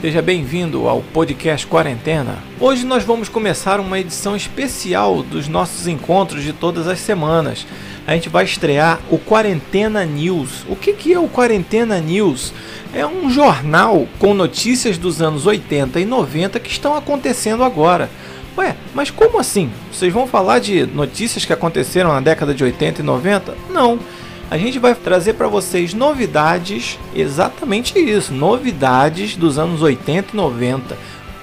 Seja bem-vindo ao podcast Quarentena. Hoje nós vamos começar uma edição especial dos nossos encontros de todas as semanas. A gente vai estrear o Quarentena News. O que, que é o Quarentena News? É um jornal com notícias dos anos 80 e 90 que estão acontecendo agora. Ué, mas como assim? Vocês vão falar de notícias que aconteceram na década de 80 e 90? Não a gente vai trazer para vocês novidades, exatamente isso, novidades dos anos 80 e 90.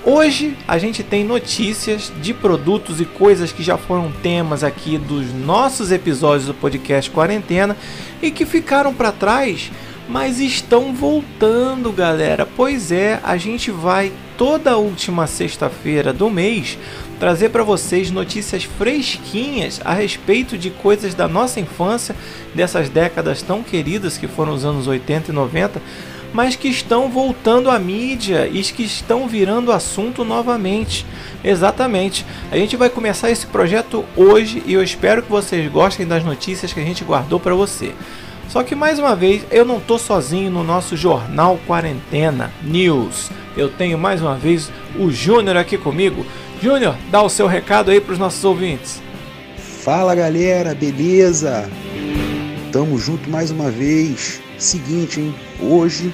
Hoje a gente tem notícias de produtos e coisas que já foram temas aqui dos nossos episódios do podcast Quarentena e que ficaram para trás, mas estão voltando, galera. Pois é, a gente vai toda última sexta-feira do mês trazer para vocês notícias fresquinhas a respeito de coisas da nossa infância, dessas décadas tão queridas que foram os anos 80 e 90, mas que estão voltando à mídia e que estão virando assunto novamente. Exatamente. A gente vai começar esse projeto hoje e eu espero que vocês gostem das notícias que a gente guardou para você. Só que mais uma vez, eu não tô sozinho no nosso jornal Quarentena News. Eu tenho mais uma vez o Júnior aqui comigo. Júnior, dá o seu recado aí para os nossos ouvintes. Fala galera, beleza? Tamo junto mais uma vez. Seguinte, hein? Hoje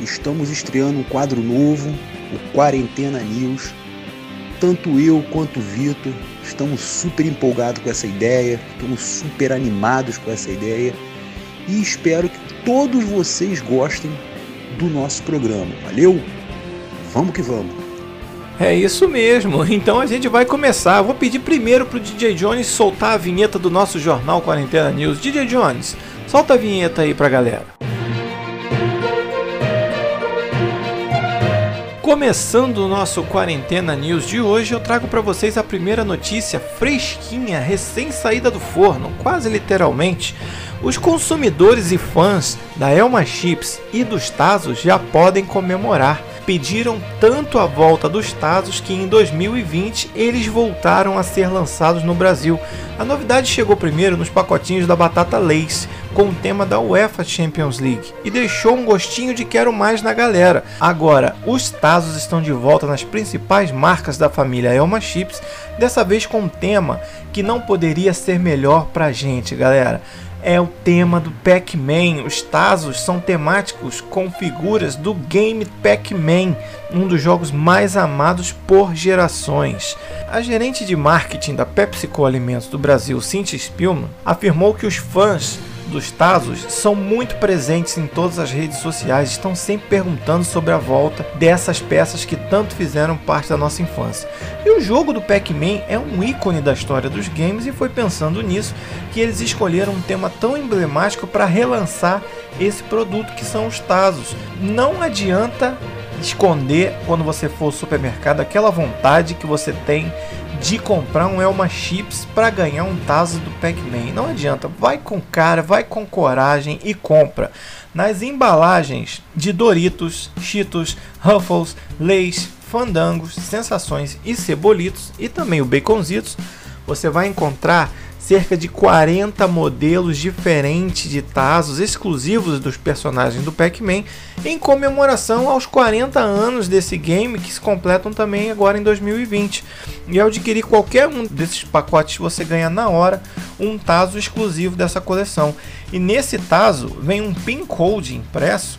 estamos estreando um quadro novo, o Quarentena News. Tanto eu quanto o Vitor estamos super empolgados com essa ideia, estamos super animados com essa ideia e espero que todos vocês gostem do nosso programa. Valeu? Vamos que vamos! É isso mesmo, então a gente vai começar. Vou pedir primeiro pro DJ Jones soltar a vinheta do nosso jornal Quarentena News. DJ Jones, solta a vinheta aí pra galera. Começando o nosso Quarentena News de hoje, eu trago para vocês a primeira notícia fresquinha, recém-saída do forno, quase literalmente. Os consumidores e fãs da Elma Chips e dos Tazos já podem comemorar pediram tanto a volta dos Tazos que em 2020 eles voltaram a ser lançados no Brasil. A novidade chegou primeiro nos pacotinhos da batata Lace, com o tema da UEFA Champions League, e deixou um gostinho de quero mais na galera. Agora, os Tazos estão de volta nas principais marcas da família Elma Chips, dessa vez com um tema que não poderia ser melhor pra gente, galera é o tema do Pac-Man. Os Tazos são temáticos com figuras do game Pac-Man, um dos jogos mais amados por gerações. A gerente de marketing da PepsiCo Alimentos do Brasil, Cynthia Spielman, afirmou que os fãs dos Tazos são muito presentes em todas as redes sociais, estão sempre perguntando sobre a volta dessas peças que tanto fizeram parte da nossa infância. E o jogo do Pac-Man é um ícone da história dos games e foi pensando nisso que eles escolheram um tema tão emblemático para relançar esse produto que são os Tazos. Não adianta esconder quando você for ao supermercado aquela vontade que você tem de comprar um Elma Chips para ganhar um Tazo do Pac-Man. Não adianta, vai com cara, vai com coragem e compra. Nas embalagens de Doritos, Cheetos, Ruffles, Lays, Fandangos, Sensações e Cebolitos e também o Baconzitos, você vai encontrar cerca de 40 modelos diferentes de Tazos exclusivos dos personagens do Pac-Man em comemoração aos 40 anos desse game que se completam também agora em 2020. E ao adquirir qualquer um desses pacotes você ganha na hora um Tazo exclusivo dessa coleção. E nesse Tazo vem um pin code impresso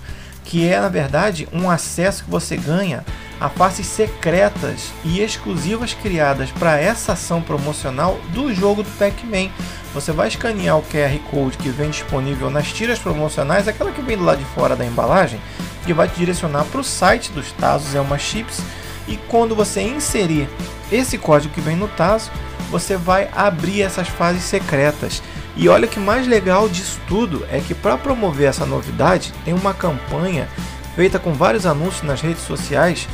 que é na verdade um acesso que você ganha a faces secretas e exclusivas criadas para essa ação promocional do jogo do Pac-Man. Você vai escanear o QR Code que vem disponível nas tiras promocionais, aquela que vem do lado de fora da embalagem, que vai te direcionar para o site dos Tazos Elma é Chips. E quando você inserir esse código que vem no Tazo, você vai abrir essas fases secretas. E olha que mais legal disso tudo é que para promover essa novidade tem uma campanha feita com vários anúncios nas redes sociais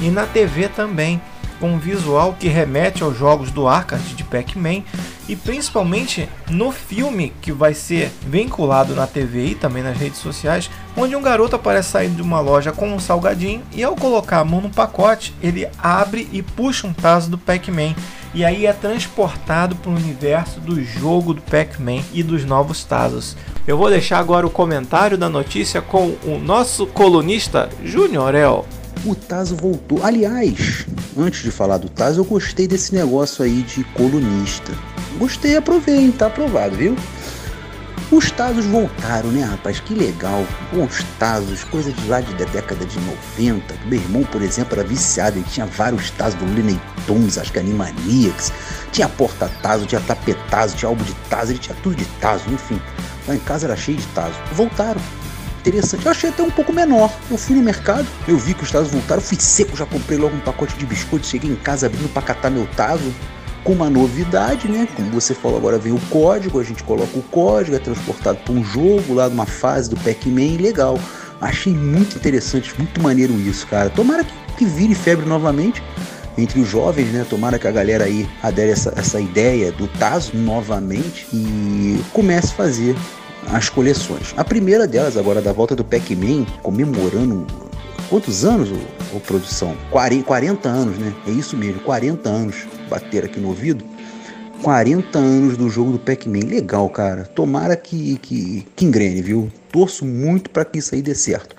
e na TV também, com um visual que remete aos jogos do arcade de Pac-Man e principalmente no filme que vai ser vinculado na TV e também nas redes sociais, onde um garoto aparece saindo de uma loja com um salgadinho e ao colocar a mão no pacote, ele abre e puxa um taso do Pac-Man e aí é transportado para o universo do jogo do Pac-Man e dos novos Tazos. Eu vou deixar agora o comentário da notícia com o nosso colunista Júnior El. O Tazo voltou. Aliás, antes de falar do Tazo, eu gostei desse negócio aí de colunista. Gostei, aprovei? Tá aprovado, viu? Os Tazos voltaram, né, rapaz? Que legal. Bons Tazos, coisa de lá de, da década de 90. Meu irmão, por exemplo, era viciado. Ele tinha vários Tazos do Looney Tunes, acho que Animaniacs. Tinha porta-tazo, tinha tapetazo, tinha álbum de tazo. Ele tinha tudo de tazo, enfim. Lá em casa era cheio de tazo. Voltaram. Interessante. Eu achei até um pouco menor. Eu fui no mercado, eu vi que os tazos voltaram. Fui seco, já comprei logo um pacote de biscoito. Cheguei em casa abrindo pra catar meu tazo com uma novidade, né? Como você falou, agora vem o código, a gente coloca o código, é transportado para um jogo lá numa fase do Pac-Man, legal. Achei muito interessante, muito maneiro isso, cara. Tomara que, vire febre novamente entre os jovens, né? Tomara que a galera aí adere essa, essa ideia do Tazo novamente e comece a fazer as coleções. A primeira delas, agora da volta do Pac-Man, comemorando quantos anos, ô, ô, produção? 40, 40 anos, né? É isso mesmo, 40 anos. Bater aqui no ouvido. 40 anos do jogo do Pac-Man. Legal, cara. Tomara que, que, que engrene, viu? Torço muito para que isso aí dê certo.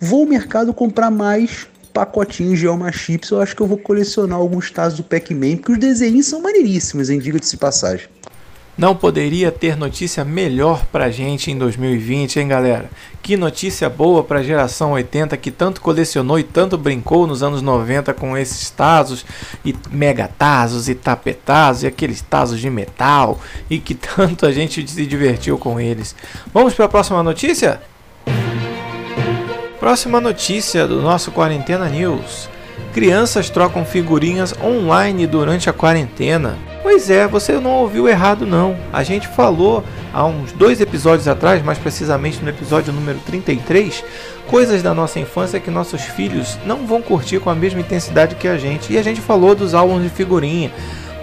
Vou ao mercado comprar mais pacotinhos de Alma Chips. Eu acho que eu vou colecionar alguns tazos do Pac-Man, porque os desenhos são maneiríssimos, hein? Diga-se passagem. Não poderia ter notícia melhor pra gente em 2020, hein, galera? Que notícia boa pra geração 80 que tanto colecionou e tanto brincou nos anos 90 com esses tazos e megatazos e tapetazos e aqueles tazos de metal e que tanto a gente se divertiu com eles. Vamos para a próxima notícia? Próxima notícia do nosso Quarentena News. Crianças trocam figurinhas online durante a quarentena. Pois é, você não ouviu errado não. A gente falou há uns dois episódios atrás, mais precisamente no episódio número 33, coisas da nossa infância que nossos filhos não vão curtir com a mesma intensidade que a gente. E a gente falou dos álbuns de figurinha.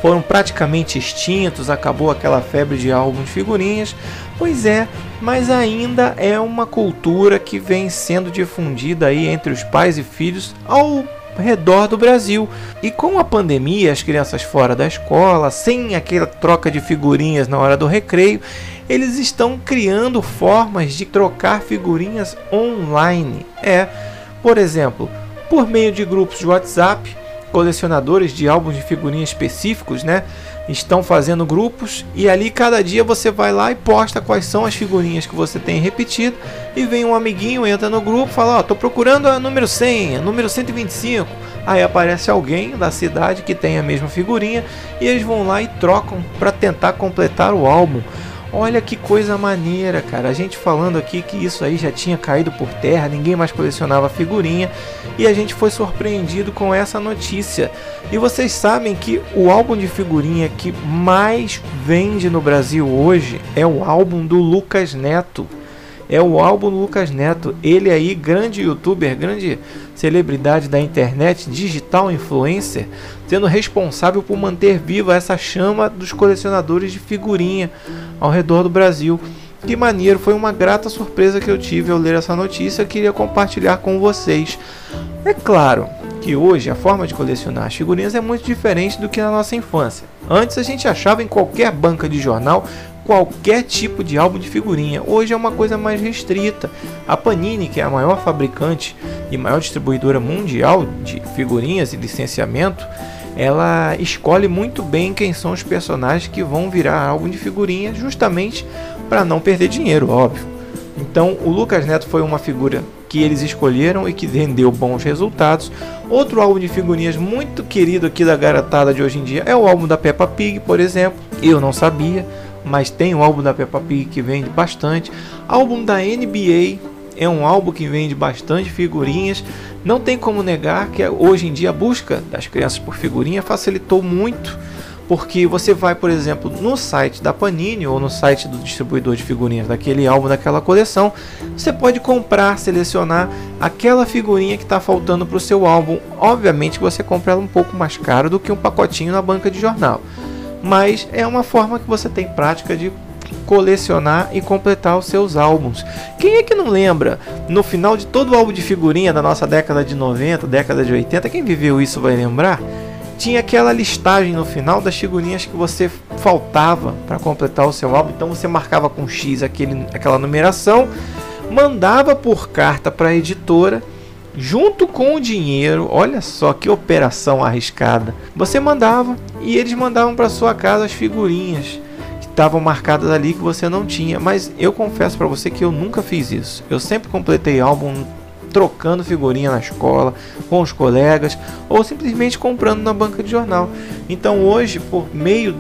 Foram praticamente extintos, acabou aquela febre de álbuns de figurinhas. Pois é, mas ainda é uma cultura que vem sendo difundida aí entre os pais e filhos ao redor do Brasil. E com a pandemia, as crianças fora da escola, sem aquela troca de figurinhas na hora do recreio, eles estão criando formas de trocar figurinhas online. É, por exemplo, por meio de grupos de WhatsApp, colecionadores de álbuns de figurinhas específicos, né? Estão fazendo grupos e ali cada dia você vai lá e posta quais são as figurinhas que você tem repetido e vem um amiguinho, entra no grupo, fala, ó, oh, tô procurando a número 100, a número 125. Aí aparece alguém da cidade que tem a mesma figurinha e eles vão lá e trocam para tentar completar o álbum. Olha que coisa maneira, cara. A gente falando aqui que isso aí já tinha caído por terra, ninguém mais colecionava figurinha e a gente foi surpreendido com essa notícia. E vocês sabem que o álbum de figurinha que mais vende no Brasil hoje é o álbum do Lucas Neto é o álbum do Lucas Neto. Ele aí, grande youtuber, grande celebridade da internet, digital influencer, sendo responsável por manter viva essa chama dos colecionadores de figurinha ao redor do Brasil. Que maneiro, foi uma grata surpresa que eu tive ao ler essa notícia, queria compartilhar com vocês. É claro que hoje a forma de colecionar as figurinhas é muito diferente do que na nossa infância. Antes a gente achava em qualquer banca de jornal qualquer tipo de álbum de figurinha. Hoje é uma coisa mais restrita. A Panini, que é a maior fabricante e maior distribuidora mundial de figurinhas e licenciamento, ela escolhe muito bem quem são os personagens que vão virar álbum de figurinha, justamente para não perder dinheiro, óbvio. Então, o Lucas Neto foi uma figura que eles escolheram e que rendeu bons resultados. Outro álbum de figurinhas muito querido aqui da garotada de hoje em dia é o álbum da Peppa Pig, por exemplo. Eu não sabia, mas tem o álbum da Peppa Pig que vende bastante. Álbum da NBA é um álbum que vende bastante figurinhas. Não tem como negar que hoje em dia a busca das crianças por figurinha facilitou muito porque você vai, por exemplo, no site da Panini ou no site do distribuidor de figurinhas daquele álbum, daquela coleção, você pode comprar, selecionar aquela figurinha que está faltando para o seu álbum. Obviamente você compra ela um pouco mais caro do que um pacotinho na banca de jornal, mas é uma forma que você tem prática de colecionar e completar os seus álbuns. Quem é que não lembra, no final de todo o álbum de figurinha da nossa década de 90, década de 80, quem viveu isso vai lembrar? tinha aquela listagem no final das figurinhas que você faltava para completar o seu álbum. Então você marcava com X aquele, aquela numeração, mandava por carta para a editora, junto com o dinheiro. Olha só que operação arriscada. Você mandava e eles mandavam para sua casa as figurinhas que estavam marcadas ali que você não tinha. Mas eu confesso para você que eu nunca fiz isso. Eu sempre completei álbum trocando figurinha na escola, com os colegas, ou simplesmente comprando na banca de jornal. Então hoje, por meio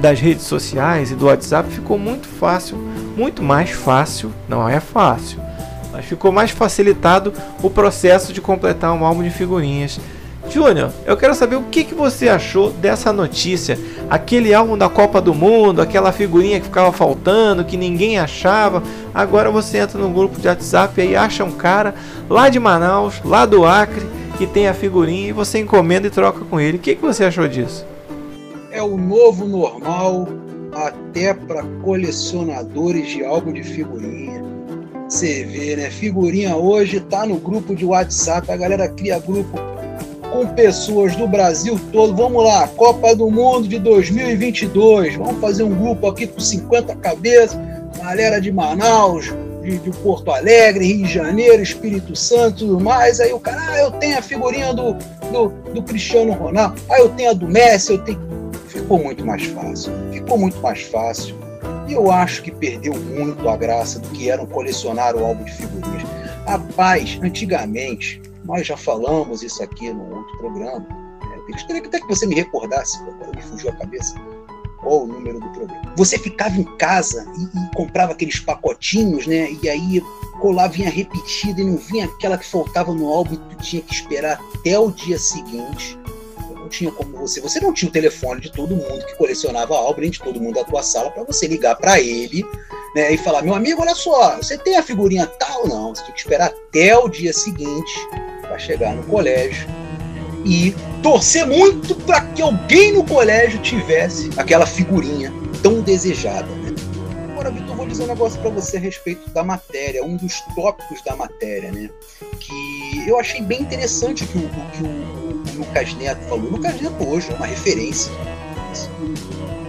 das redes sociais e do WhatsApp, ficou muito fácil, muito mais fácil, não é fácil, mas ficou mais facilitado o processo de completar um álbum de figurinhas Júnior, eu quero saber o que, que você achou dessa notícia. Aquele álbum da Copa do Mundo, aquela figurinha que ficava faltando, que ninguém achava. Agora você entra no grupo de WhatsApp e acha um cara lá de Manaus, lá do Acre, que tem a figurinha e você encomenda e troca com ele. O que, que você achou disso? É o novo normal até para colecionadores de álbum de figurinha. Você vê, né? Figurinha hoje tá no grupo de WhatsApp, a galera cria grupo com pessoas do Brasil todo. Vamos lá, Copa do Mundo de 2022. Vamos fazer um grupo aqui com 50 cabeças, galera de Manaus, de, de, Porto Alegre, Rio de Janeiro, Espírito Santo tudo mais. Aí o cara, ah, eu tenho a figurinha do, do, do Cristiano Ronaldo, ah, eu tenho a do Messi, eu tenho. Ficou muito mais fácil. Ficou muito mais fácil. Eu acho que perdeu muito a graça do que era um colecionar o álbum de figurinhas. Rapaz, antigamente, nós já falamos isso aqui no outro programa. É, eu gostaria até que você me recordasse, me fugiu a cabeça, qual o número do programa. Você ficava em casa e, e comprava aqueles pacotinhos, né? E aí colar vinha repetida e não vinha aquela que faltava no álbum e tu tinha que esperar até o dia seguinte. Não tinha como você. Você não tinha o telefone de todo mundo que colecionava álbum, de todo mundo da tua sala, para você ligar para ele né, e falar: meu amigo, olha só, você tem a figurinha tal? Não, você tinha que esperar até o dia seguinte para chegar no colégio e torcer muito para que alguém no colégio tivesse aquela figurinha tão desejada. Né? Agora, Vitor, vou dizer um negócio para você a respeito da matéria, um dos tópicos da matéria, né? Que eu achei bem interessante que o, que o, Lucas Neto falou. Lucas Neto hoje é uma referência.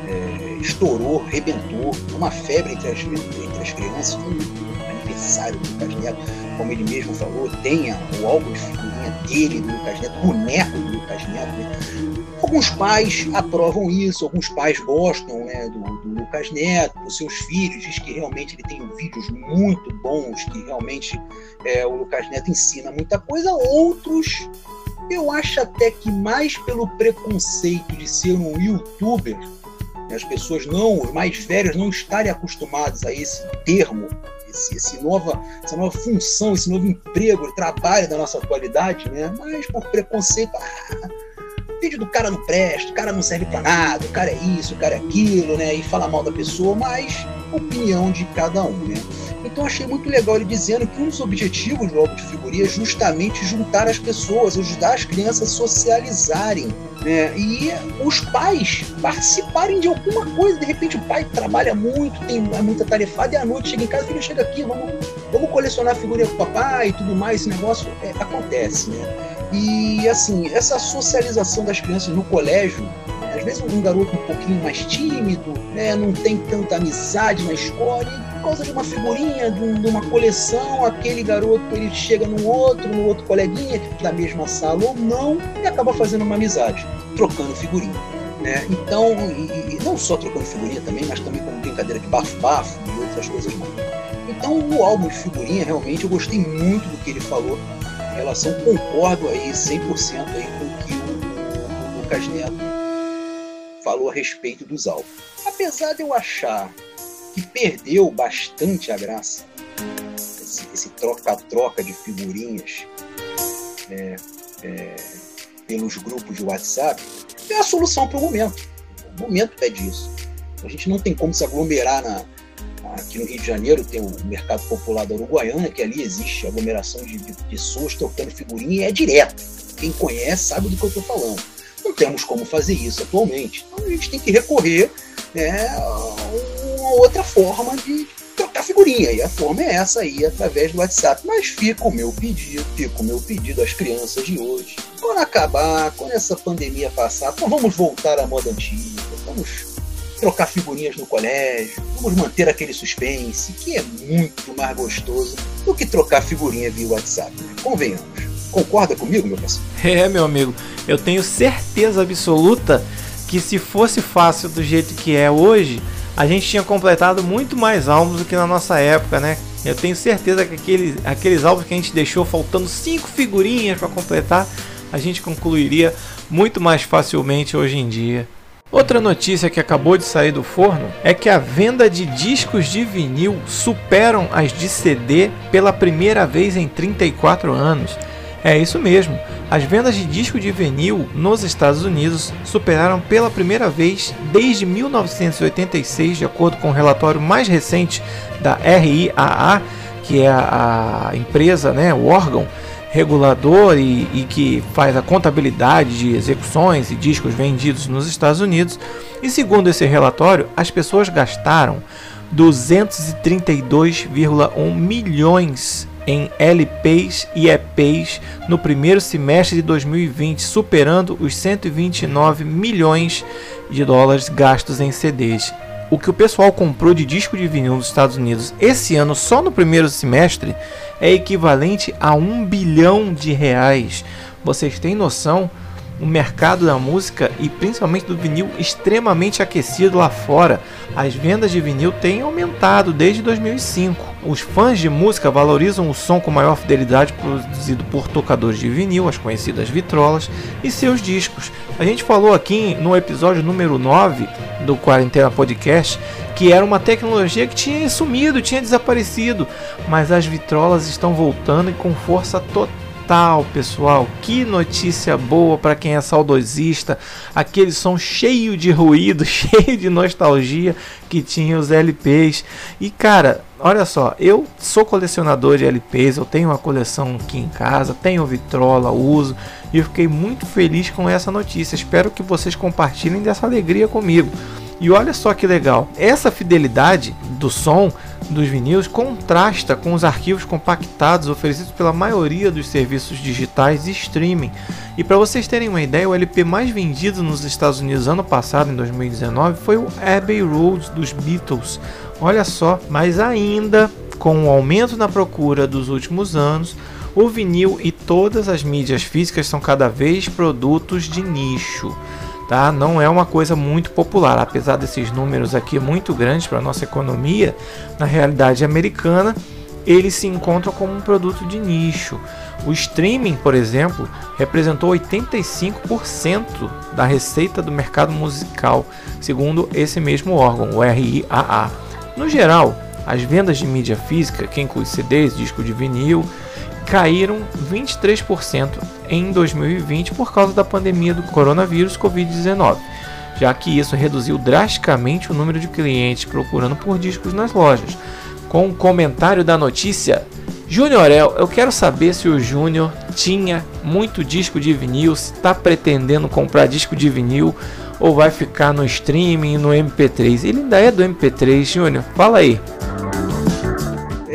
É, estourou, rebentou, uma febre entre as, entre as crianças, um aniversário do Lucas Neto como ele mesmo falou, tenha o álbum de figurinha dele, do Lucas Neto, boneco do Lucas Neto. Né? Alguns pais aprovam isso, alguns pais gostam né, do, do, Lucas Neto, dos seus filhos, diz que realmente ele tem vídeos muito bons, que realmente é, o Lucas Neto ensina muita coisa. Outros, eu acho até que mais pelo preconceito de ser um youtuber, né, as pessoas não, os mais velhos, não estarem acostumados a esse termo esse, esse nova, essa nova função, esse novo emprego, trabalho da nossa atualidade, né? Mas por preconceito, ah, vídeo do cara não presta, o cara não serve para nada, o cara é isso, o cara é aquilo, né? E fala mal da pessoa, mas opinião de cada um, né? Então achei muito legal ele dizendo que um dos objetivos do álbum de figurinha é justamente juntar as pessoas, ajudar as crianças a socializarem. Né? E os pais participarem de alguma coisa. De repente o pai trabalha muito, tem muita tarefada, e à noite chega em casa, filho, chega aqui, vamos, vamos colecionar figurinha com o papai e tudo mais. Esse negócio é, acontece, né? E assim, essa socialização das crianças no colégio às vezes um garoto um pouquinho mais tímido, né, não tem tanta amizade na escola, causa de uma figurinha, de, um, de, uma coleção, aquele garoto ele chega no outro, no outro coleguinha, da mesma sala ou não, e acaba fazendo uma amizade, trocando figurinha. Né? Então, e, e não só trocando figurinha também, mas também com brincadeira de bafo-bafo e outras coisas mais. Então, o álbum de figurinha, realmente, eu gostei muito do que ele falou em relação, concordo aí 100% aí com o que o, o Lucas Neto falou a respeito dos álbuns. Apesar de eu achar perdeu bastante a graça, esse troca-troca de figurinhas né, é, pelos grupos de WhatsApp, é a solução para o momento. O momento pede isso. A gente não tem como se aglomerar na, aqui no Rio de Janeiro, tem o Mercado Popular da Uruguaiana, que ali existe aglomeração de, de pessoas trocando figurinha e é direto. Quem conhece sabe do que eu estou falando. Não temos como fazer isso atualmente. Então a gente tem que recorrer né, a uma outra forma de trocar figurinha. E a forma é essa aí, através do WhatsApp. Mas fica o meu pedido, fica o meu pedido às crianças de hoje. Quando acabar, quando essa pandemia passar, então vamos voltar à moda antiga. Vamos trocar figurinhas no colégio, vamos manter aquele suspense, que é muito mais gostoso do que trocar figurinha via WhatsApp. Convenhamos. Concorda comigo, meu parceiro? É, meu amigo. Eu tenho certeza absoluta que se fosse fácil do jeito que é hoje, a gente tinha completado muito mais álbuns do que na nossa época, né? Eu tenho certeza que aqueles, aqueles álbuns que a gente deixou faltando cinco figurinhas para completar, a gente concluiria muito mais facilmente hoje em dia. Outra notícia que acabou de sair do forno é que a venda de discos de vinil superam as de CD pela primeira vez em 34 anos. É isso mesmo, as vendas de disco de vinil nos Estados Unidos superaram pela primeira vez desde 1986, de acordo com o relatório mais recente da RIAA, que é a, empresa, né, o órgão regulador e, e, que faz a contabilidade de execuções e discos vendidos nos Estados Unidos. E segundo esse relatório, as pessoas gastaram 232,1 milhões em LPs e EPs no primeiro semestre de 2020, superando os 129 milhões de dólares gastos em CDs o que o pessoal comprou de disco de vinil nos Estados Unidos esse ano só no primeiro semestre é equivalente a um bilhão de reais. Vocês têm noção? o mercado da música e principalmente do vinil extremamente aquecido lá fora. As vendas de vinil têm aumentado desde 2005. Os fãs de música valorizam o som com maior fidelidade produzido por tocadores de vinil, as conhecidas vitrolas, e seus discos. A gente falou aqui no episódio número 9 do Quarentena Podcast que era uma tecnologia que tinha sumido, tinha desaparecido, mas as vitrolas estão voltando e com força total Natal, pessoal. Que notícia boa para quem é saudosista. Aquele som cheio de ruído, cheio de nostalgia que tinha os LPs. E cara, olha só, eu sou colecionador de LPs, eu tenho uma coleção aqui em casa, tenho vitrola, uso e eu fiquei muito feliz com essa notícia. Espero que vocês compartilhem dessa alegria comigo. E olha só que legal, essa fidelidade do som dos vinis contrasta com os arquivos compactados oferecidos pela maioria dos serviços digitais e streaming. E para vocês terem uma ideia, o LP mais vendido nos Estados Unidos ano passado, em 2019, foi o Abbey Road dos Beatles. Olha só, mas ainda com o aumento na procura dos últimos anos, o vinil e todas as mídias físicas são cada vez produtos de nicho tá? Não é uma coisa muito popular, apesar desses números aqui muito grandes para nossa economia, na realidade americana, eles se encontram como um produto de nicho. O streaming, por exemplo, representou 85% da receita do mercado musical, segundo esse mesmo órgão, o RIAA. No geral, as vendas de mídia física, que inclui CDs, disco de vinil, caíram 23% em 2020 por causa da pandemia do coronavírus Covid-19, já que isso reduziu drasticamente o número de clientes procurando por discos nas lojas. Com o um comentário da notícia, Júnior eu quero saber se o Júnior tinha muito disco de vinil, se está pretendendo comprar disco de vinil ou vai ficar no streaming, no MP3. Ele ainda é do MP3, Júnior? Fala aí.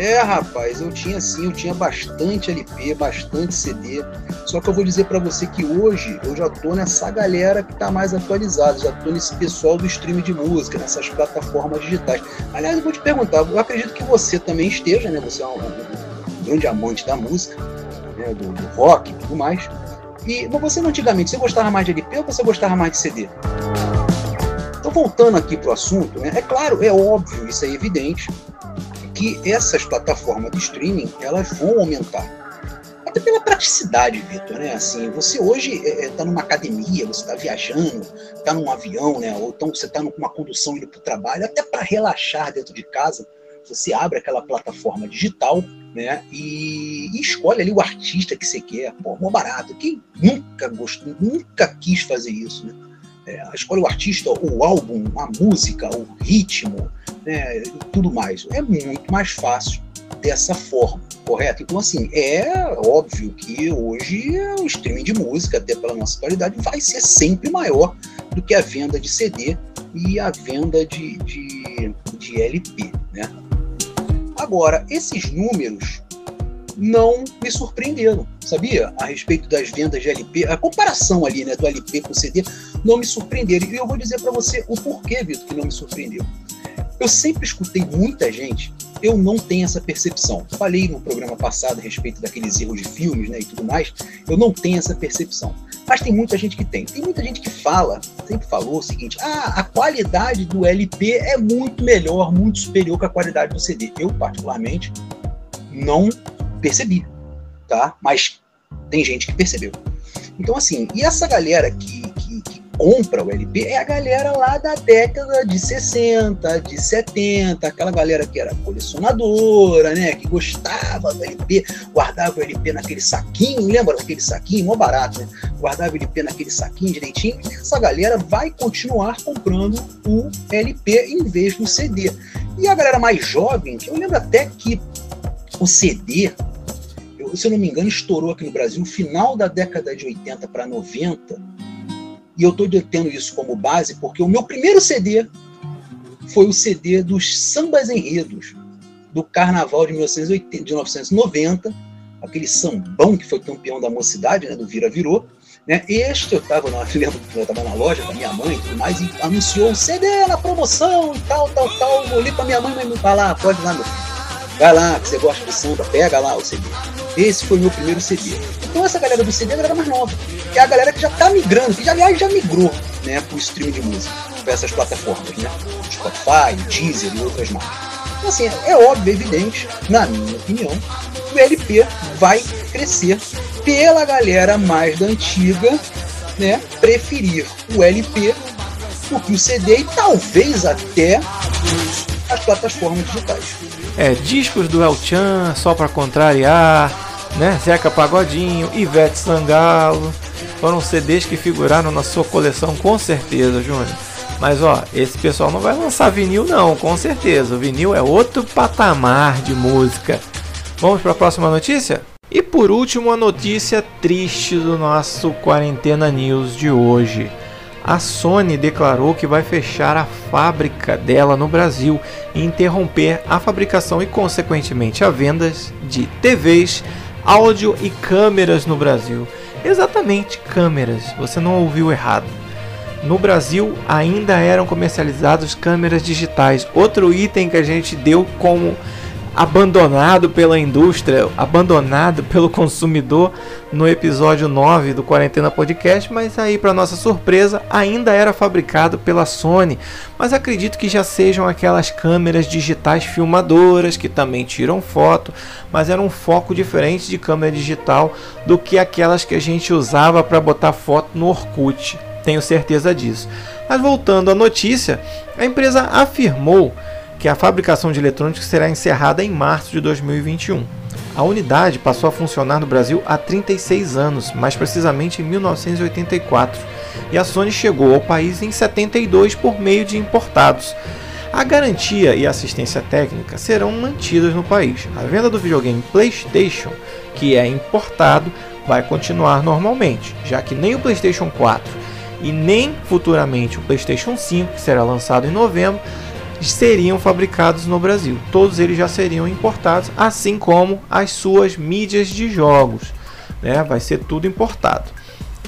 É, rapaz, eu tinha sim, eu tinha bastante LP, bastante CD. Só que eu vou dizer para você que hoje eu já tô nessa galera que tá mais atualizada, já tô nesse pessoal do stream de música, nessas plataformas digitais. Aliás, eu vou te perguntar, eu acredito que você também esteja, né? Você é um, um grande amante da música, né? do, do rock e tudo mais. E você antigamente, você gostava mais de LP ou você gostava mais de CD? Então, voltando aqui pro assunto, né? É claro, é óbvio, isso é evidente que essas plataformas de streaming elas vão aumentar. Até pela praticidade, Vitor, né? Assim, você hoje está é, é tá numa academia, você está viajando, está num avião, né? Ou então você está numa condução indo para o trabalho, até para relaxar dentro de casa, você abre aquela plataforma digital, né? E, e, escolhe ali o artista que você quer. Pô, mó barato. Quem nunca gostou, nunca quis fazer isso, né? É, escolhe o artista, o álbum, a música, o ritmo, né, e tudo mais. É muito mais fácil dessa forma, correto? Então, assim, é óbvio que hoje o streaming de música, até pela nossa qualidade, vai ser sempre maior do que a venda de CD e a venda de, de, de LP, né? Agora, esses números não me surpreenderam, sabia? A respeito das vendas de LP, a comparação ali, né, do LP com CD, não me surpreenderam. E eu vou dizer para você o porquê, Vitor, que não me surpreendeu. Eu sempre escutei muita gente, eu não tenho essa percepção. Falei no programa passado a respeito daqueles erros de filmes né, e tudo mais, eu não tenho essa percepção. Mas tem muita gente que tem. Tem muita gente que fala, sempre falou o seguinte: ah, a qualidade do LP é muito melhor, muito superior que a qualidade do CD. Eu, particularmente, não percebi, tá? Mas tem gente que percebeu. Então, assim, e essa galera que, compra o LP é a galera lá da década de 60, de 70, aquela galera que era colecionadora, né? Que gostava do LP, guardava o LP naquele saquinho, lembra daquele saquinho? Mó barato, né? Guardava o LP naquele saquinho direitinho. E essa galera vai continuar comprando o LP em vez do CD. E a galera mais jovem, eu lembro até que o CD se eu não me engano, estourou aqui no Brasil no final da década de 80 para 90. E eu estou tendo isso como base porque o meu primeiro CD foi o CD dos Sambas Enredos, do Carnaval de, 1980, de 1990, aquele sambão que foi campeão da mocidade, né, do Vira Virou. Né? Este eu estava na, eu estava na loja com a minha mãe e tudo mais, e anunciou o CD na promoção e tal, tal, tal. Eu olhei para minha mãe e falou: lá, pode lá, meu filho Vai lá, que você gosta de samba, pega lá o CD. Esse foi o meu primeiro CD. Então essa galera do CD é a galera mais nova. É a galera que já tá migrando, que já, aliás já migrou né, pro streaming de música, para essas plataformas, né? Spotify, Deezer e outras mais. Então assim, é óbvio, é evidente, na minha opinião, que o LP vai crescer pela galera mais da antiga, né? Preferir o LP do que o CD e talvez até as plataformas digitais. É, discos do El Chan, só para contrariar, né? Zeca Pagodinho, Ivete Sangalo, foram CDs que figuraram na sua coleção com certeza, Júnior. Mas ó, esse pessoal não vai lançar vinil não, com certeza. O vinil é outro patamar de música. Vamos para a próxima notícia? E por último, a notícia triste do nosso Quarentena News de hoje a Sony declarou que vai fechar a fábrica dela no Brasil e interromper a fabricação e, consequentemente, a vendas de TVs, áudio e câmeras no Brasil. Exatamente, câmeras, você não ouviu errado. No Brasil ainda eram comercializados câmeras digitais, outro item que a gente deu como abandonado pela indústria, abandonado pelo consumidor no episódio 9 do Quarentena Podcast, mas aí para nossa surpresa ainda era fabricado pela Sony. Mas acredito que já sejam aquelas câmeras digitais filmadoras que também tiram foto, mas era um foco diferente de câmera digital do que aquelas que a gente usava para botar foto no Orkut. Tenho certeza disso. Mas voltando à notícia, a empresa afirmou que a fabricação de eletrônicos será encerrada em março de 2021. A unidade passou a funcionar no Brasil há 36 anos, mais precisamente em 1984, e a Sony chegou ao país em 72 por meio de importados. A garantia e assistência técnica serão mantidas no país. A venda do videogame PlayStation, que é importado, vai continuar normalmente, já que nem o PlayStation 4 e nem futuramente o PlayStation 5, que será lançado em novembro, seriam fabricados no Brasil. Todos eles já seriam importados, assim como as suas mídias de jogos. Né? Vai ser tudo importado.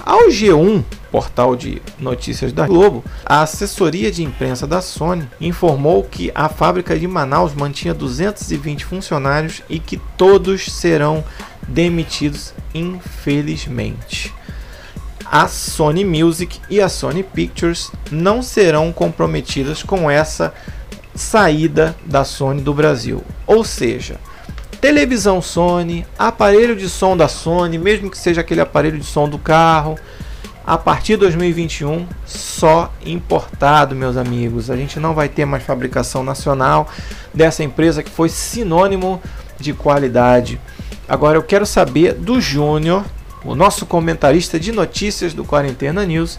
Ao G1, portal de notícias da Globo, a assessoria de imprensa da Sony informou que a fábrica de Manaus mantinha 220 funcionários e que todos serão demitidos, infelizmente. A Sony Music e a Sony Pictures não serão comprometidas com essa saída da Sony do Brasil. Ou seja, televisão Sony, aparelho de som da Sony, mesmo que seja aquele aparelho de som do carro, a partir de 2021 só importado, meus amigos. A gente não vai ter mais fabricação nacional dessa empresa que foi sinônimo de qualidade. Agora eu quero saber do Júnior, o nosso comentarista de notícias do Quarentena News,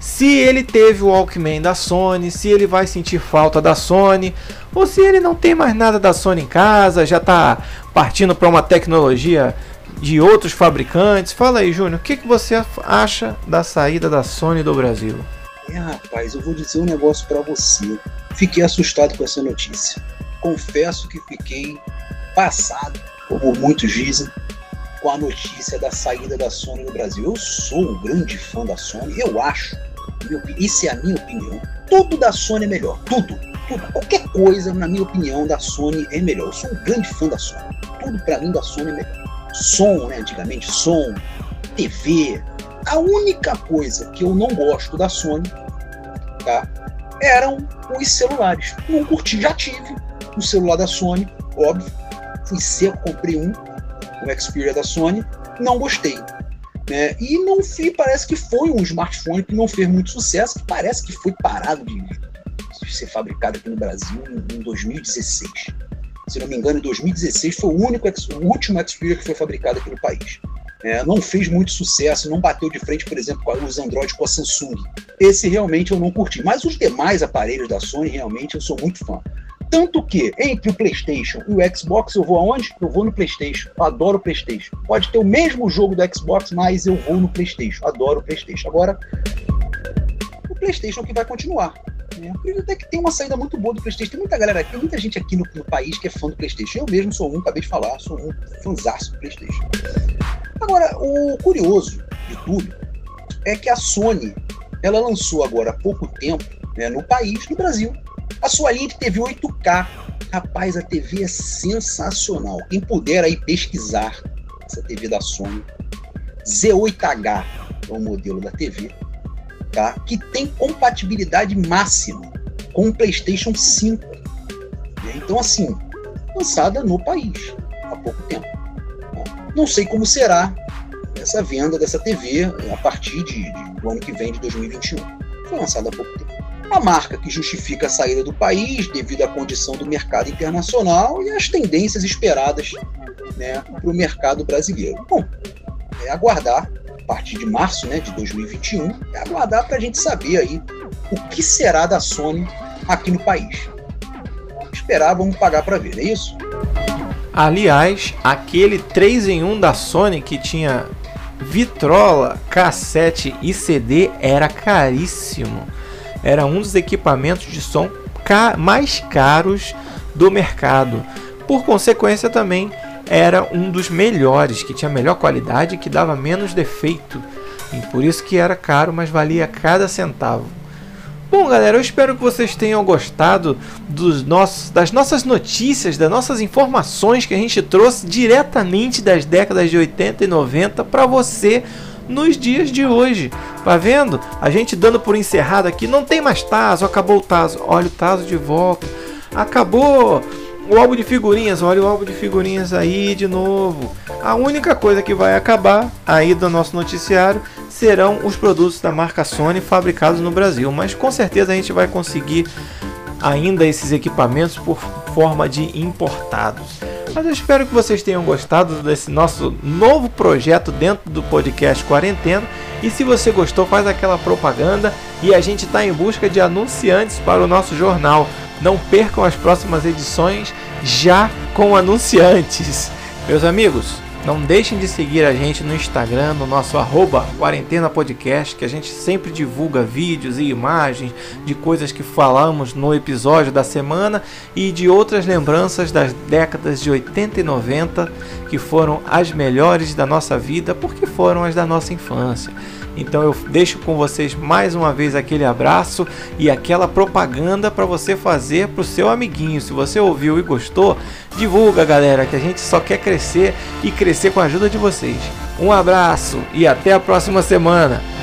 se ele teve o Walkman da Sony, se ele vai sentir falta da Sony, ou se ele não tem mais nada da Sony em casa, já está partindo para uma tecnologia de outros fabricantes. Fala aí, Júnior, o que, que você acha da saída da Sony do Brasil? É, rapaz, eu vou dizer um negócio para você. Fiquei assustado com essa notícia. Confesso que fiquei passado, como muitos dizem, com a notícia da saída da Sony no Brasil. Eu sou um grande fã da Sony, eu acho, isso é a minha opinião, tudo da Sony é melhor, tudo, tudo, qualquer coisa, na minha opinião, da Sony é melhor. Eu sou um grande fã da Sony, tudo para mim da Sony é melhor. Som, né, antigamente, som, TV. A única coisa que eu não gosto da Sony, tá, eram os celulares. Não curti, já tive um celular da Sony, óbvio, fui seco, comprei um, o Xperia da Sony, não gostei. Né? E não fui, parece que foi um smartphone que não fez muito sucesso, que parece que foi parado de, ser fabricado aqui no Brasil em, em 2016. Se não me engano, em 2016 foi o único, o último Xperia que foi fabricado aqui no país. É, não fez muito sucesso, não bateu de frente, por exemplo, com os Android com a Samsung. Esse realmente eu não curti. Mas os demais aparelhos da Sony, realmente, eu sou muito fã. Tanto que, entre o PlayStation e o Xbox, eu vou aonde? Eu vou no PlayStation. Eu adoro o PlayStation. Pode ter o mesmo jogo do Xbox, mas eu vou no PlayStation. Adoro o PlayStation. Agora, o PlayStation é que vai continuar. Né? Até que tem uma saída muito boa do PlayStation. Tem muita galera aqui, muita gente aqui no, no, país que é fã do PlayStation. Eu mesmo sou um, acabei de falar, sou um fãzaço do PlayStation. Agora, o curioso de tudo é que a Sony ela lançou agora há pouco tempo né, no país, no Brasil, a sua linha de TV 8K. Rapaz, a TV é sensacional. Quem puder aí pesquisar essa TV da Sony, Z8H é o modelo da TV, tá? que tem compatibilidade máxima com o PlayStation 5. Né? Então, assim, lançada no país há pouco tempo. Não sei como será essa venda dessa TV a partir de, de, do ano que vem, de 2021. Foi lançada há pouco tempo a marca que justifica a saída do país devido à condição do mercado internacional e às tendências esperadas né, para o mercado brasileiro. Bom, é aguardar, a partir de março né, de 2021, é aguardar para a gente saber aí o que será da Sony aqui no país. Esperar, vamos pagar para ver, é isso? Aliás, aquele 3 em 1 da Sony que tinha vitrola, cassete e CD era caríssimo era um dos equipamentos de som ca mais caros do mercado. Por consequência, também era um dos melhores, que tinha melhor qualidade e que dava menos defeito. E por isso que era caro, mas valia cada centavo. Bom, galera, eu espero que vocês tenham gostado dos nossos, das nossas notícias, das nossas informações que a gente trouxe diretamente das décadas de 80 e 90 para você nos dias de hoje. Tá vendo? A gente dando por encerrado aqui, não tem mais Tazo, acabou o Tazo. Olha o Tazo de volta. Acabou o álbum de figurinhas, olha o álbum de figurinhas aí de novo. A única coisa que vai acabar aí do nosso noticiário serão os produtos da marca Sony fabricados no Brasil, mas com certeza a gente vai conseguir ainda esses equipamentos por forma de importados. Mas eu espero que vocês tenham gostado desse nosso novo projeto dentro do podcast Quarentena. E se você gostou, faz aquela propaganda e a gente está em busca de anunciantes para o nosso jornal. Não percam as próximas edições já com anunciantes. Meus amigos, não deixem de seguir a gente no Instagram, no nosso arroba Quarentena Podcast, que a gente sempre divulga vídeos e imagens de coisas que falamos no episódio da semana e de outras lembranças das décadas de 80 e 90 que foram as melhores da nossa vida porque foram as da nossa infância. Então eu deixo com vocês mais uma vez aquele abraço e aquela propaganda para você fazer para o seu amiguinho. Se você ouviu e gostou, divulga, galera, que a gente só quer crescer e crescer com a ajuda de vocês. Um abraço e até a próxima semana.